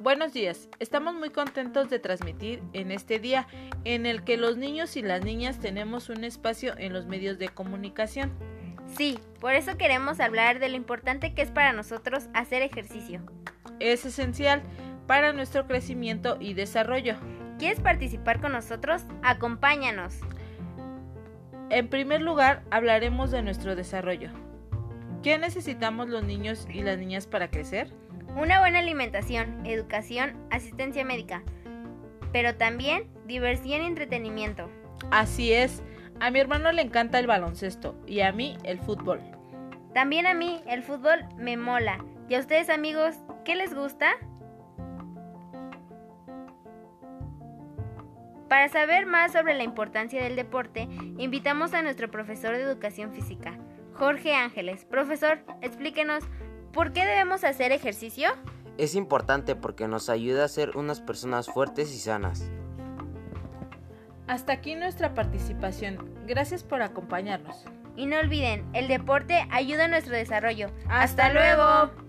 Buenos días, estamos muy contentos de transmitir en este día en el que los niños y las niñas tenemos un espacio en los medios de comunicación. Sí, por eso queremos hablar de lo importante que es para nosotros hacer ejercicio. Es esencial para nuestro crecimiento y desarrollo. ¿Quieres participar con nosotros? Acompáñanos. En primer lugar, hablaremos de nuestro desarrollo. ¿Qué necesitamos los niños y las niñas para crecer? Una buena alimentación, educación, asistencia médica, pero también diversión y entretenimiento. Así es, a mi hermano le encanta el baloncesto y a mí el fútbol. También a mí el fútbol me mola. ¿Y a ustedes amigos, qué les gusta? Para saber más sobre la importancia del deporte, invitamos a nuestro profesor de educación física, Jorge Ángeles. Profesor, explíquenos, ¿por qué debemos hacer ejercicio? Es importante porque nos ayuda a ser unas personas fuertes y sanas. Hasta aquí nuestra participación. Gracias por acompañarnos. Y no olviden, el deporte ayuda a nuestro desarrollo. ¡Hasta luego!